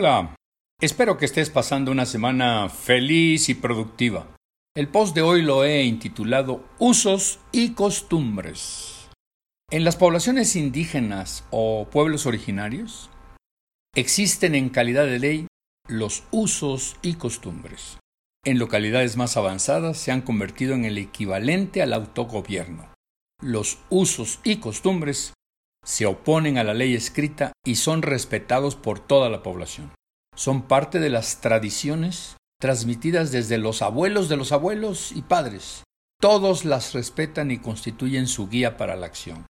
Hola, espero que estés pasando una semana feliz y productiva. El post de hoy lo he intitulado Usos y costumbres. En las poblaciones indígenas o pueblos originarios existen en calidad de ley los usos y costumbres. En localidades más avanzadas se han convertido en el equivalente al autogobierno. Los usos y costumbres se oponen a la ley escrita y son respetados por toda la población. Son parte de las tradiciones transmitidas desde los abuelos de los abuelos y padres. Todos las respetan y constituyen su guía para la acción.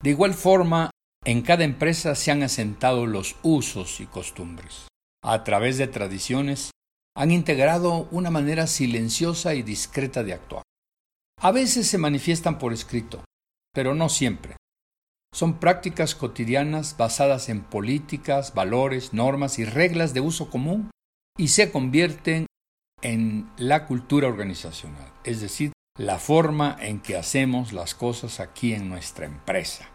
De igual forma, en cada empresa se han asentado los usos y costumbres. A través de tradiciones, han integrado una manera silenciosa y discreta de actuar. A veces se manifiestan por escrito, pero no siempre. Son prácticas cotidianas basadas en políticas, valores, normas y reglas de uso común y se convierten en la cultura organizacional, es decir, la forma en que hacemos las cosas aquí en nuestra empresa.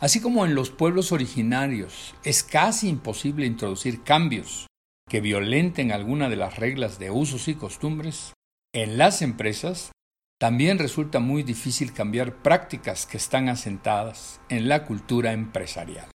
Así como en los pueblos originarios es casi imposible introducir cambios que violenten alguna de las reglas de usos y costumbres, en las empresas también resulta muy difícil cambiar prácticas que están asentadas en la cultura empresarial.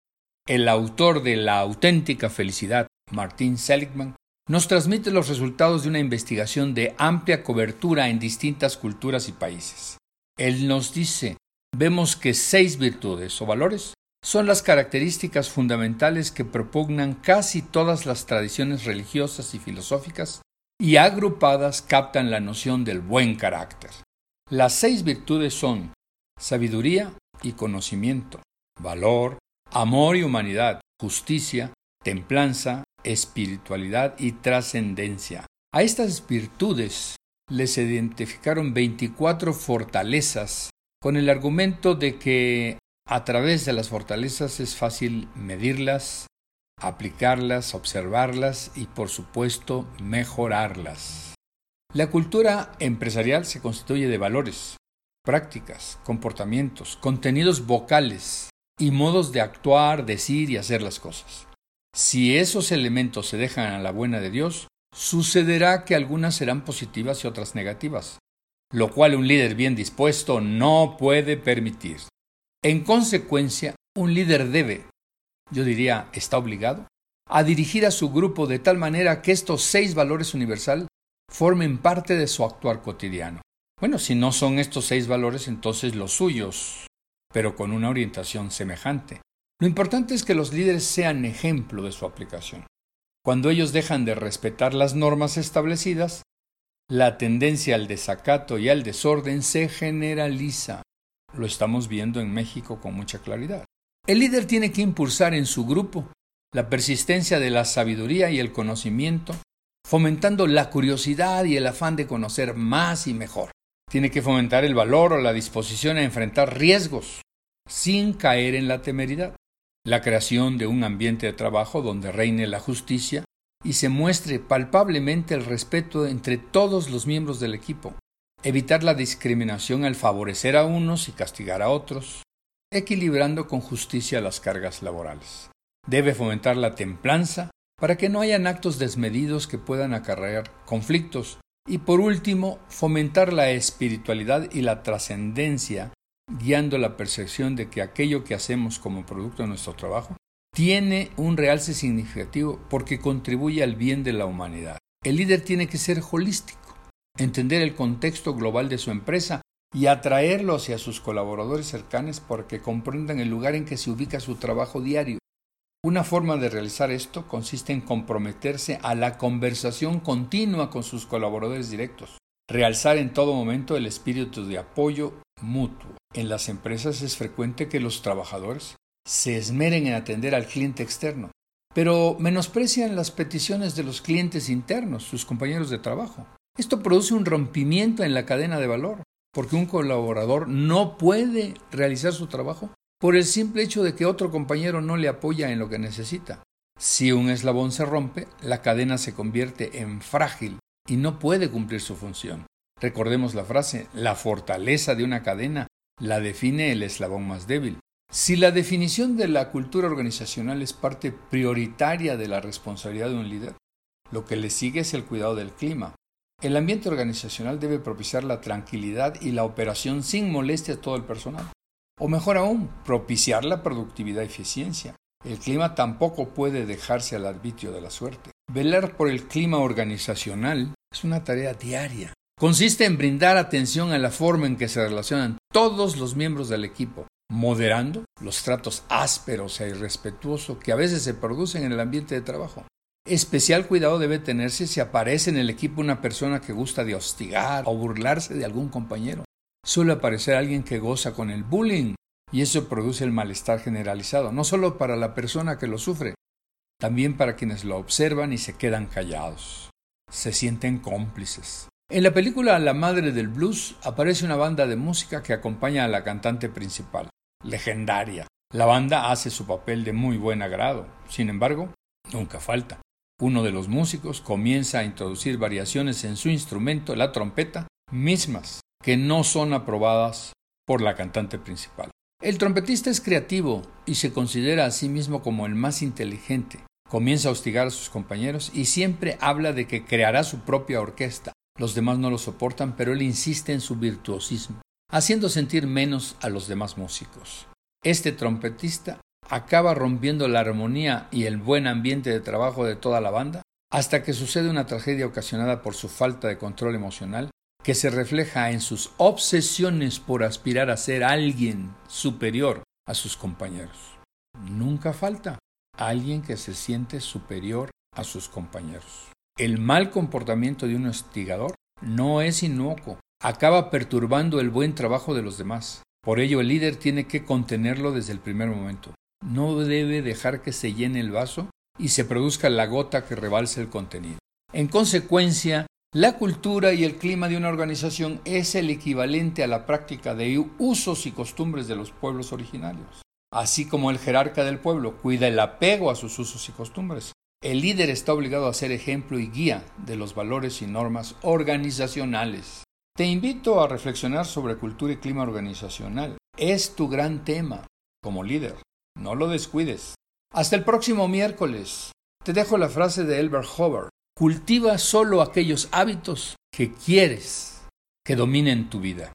El autor de La auténtica felicidad, Martin Seligman, nos transmite los resultados de una investigación de amplia cobertura en distintas culturas y países. Él nos dice, vemos que seis virtudes o valores son las características fundamentales que propugnan casi todas las tradiciones religiosas y filosóficas y agrupadas captan la noción del buen carácter. Las seis virtudes son sabiduría y conocimiento, valor, amor y humanidad, justicia, templanza, espiritualidad y trascendencia. A estas virtudes les identificaron 24 fortalezas con el argumento de que a través de las fortalezas es fácil medirlas, aplicarlas, observarlas y por supuesto mejorarlas. La cultura empresarial se constituye de valores, prácticas, comportamientos, contenidos vocales y modos de actuar, decir y hacer las cosas. Si esos elementos se dejan a la buena de Dios, sucederá que algunas serán positivas y otras negativas, lo cual un líder bien dispuesto no puede permitir. En consecuencia, un líder debe, yo diría, está obligado, a dirigir a su grupo de tal manera que estos seis valores universales formen parte de su actuar cotidiano. Bueno, si no son estos seis valores, entonces los suyos, pero con una orientación semejante. Lo importante es que los líderes sean ejemplo de su aplicación. Cuando ellos dejan de respetar las normas establecidas, la tendencia al desacato y al desorden se generaliza. Lo estamos viendo en México con mucha claridad. El líder tiene que impulsar en su grupo la persistencia de la sabiduría y el conocimiento fomentando la curiosidad y el afán de conocer más y mejor. Tiene que fomentar el valor o la disposición a enfrentar riesgos sin caer en la temeridad. La creación de un ambiente de trabajo donde reine la justicia y se muestre palpablemente el respeto entre todos los miembros del equipo. Evitar la discriminación al favorecer a unos y castigar a otros, equilibrando con justicia las cargas laborales. Debe fomentar la templanza para que no hayan actos desmedidos que puedan acarrear conflictos y por último fomentar la espiritualidad y la trascendencia guiando la percepción de que aquello que hacemos como producto de nuestro trabajo tiene un realce significativo porque contribuye al bien de la humanidad. El líder tiene que ser holístico, entender el contexto global de su empresa y atraerlo hacia sus colaboradores cercanos porque comprendan el lugar en que se ubica su trabajo diario una forma de realizar esto consiste en comprometerse a la conversación continua con sus colaboradores directos, realzar en todo momento el espíritu de apoyo mutuo. En las empresas es frecuente que los trabajadores se esmeren en atender al cliente externo, pero menosprecian las peticiones de los clientes internos, sus compañeros de trabajo. Esto produce un rompimiento en la cadena de valor, porque un colaborador no puede realizar su trabajo por el simple hecho de que otro compañero no le apoya en lo que necesita. Si un eslabón se rompe, la cadena se convierte en frágil y no puede cumplir su función. Recordemos la frase, la fortaleza de una cadena la define el eslabón más débil. Si la definición de la cultura organizacional es parte prioritaria de la responsabilidad de un líder, lo que le sigue es el cuidado del clima. El ambiente organizacional debe propiciar la tranquilidad y la operación sin molestia a todo el personal. O mejor aún, propiciar la productividad y eficiencia. El clima tampoco puede dejarse al arbitrio de la suerte. Velar por el clima organizacional es una tarea diaria. Consiste en brindar atención a la forma en que se relacionan todos los miembros del equipo, moderando los tratos ásperos e irrespetuosos que a veces se producen en el ambiente de trabajo. Especial cuidado debe tenerse si aparece en el equipo una persona que gusta de hostigar o burlarse de algún compañero. Suele aparecer alguien que goza con el bullying y eso produce el malestar generalizado, no solo para la persona que lo sufre, también para quienes lo observan y se quedan callados. Se sienten cómplices. En la película La Madre del Blues aparece una banda de música que acompaña a la cantante principal, legendaria. La banda hace su papel de muy buen agrado, sin embargo, nunca falta. Uno de los músicos comienza a introducir variaciones en su instrumento, la trompeta, mismas que no son aprobadas por la cantante principal. El trompetista es creativo y se considera a sí mismo como el más inteligente. Comienza a hostigar a sus compañeros y siempre habla de que creará su propia orquesta. Los demás no lo soportan, pero él insiste en su virtuosismo, haciendo sentir menos a los demás músicos. Este trompetista acaba rompiendo la armonía y el buen ambiente de trabajo de toda la banda, hasta que sucede una tragedia ocasionada por su falta de control emocional, que se refleja en sus obsesiones por aspirar a ser alguien superior a sus compañeros. Nunca falta alguien que se siente superior a sus compañeros. El mal comportamiento de un hostigador no es inocuo, acaba perturbando el buen trabajo de los demás. Por ello el líder tiene que contenerlo desde el primer momento no debe dejar que se llene el vaso y se produzca la gota que rebalse el contenido. En consecuencia, la cultura y el clima de una organización es el equivalente a la práctica de usos y costumbres de los pueblos originarios. Así como el jerarca del pueblo cuida el apego a sus usos y costumbres, el líder está obligado a ser ejemplo y guía de los valores y normas organizacionales. Te invito a reflexionar sobre cultura y clima organizacional. Es tu gran tema como líder. No lo descuides. Hasta el próximo miércoles. Te dejo la frase de Elbert Hubbard. Cultiva solo aquellos hábitos que quieres que dominen tu vida.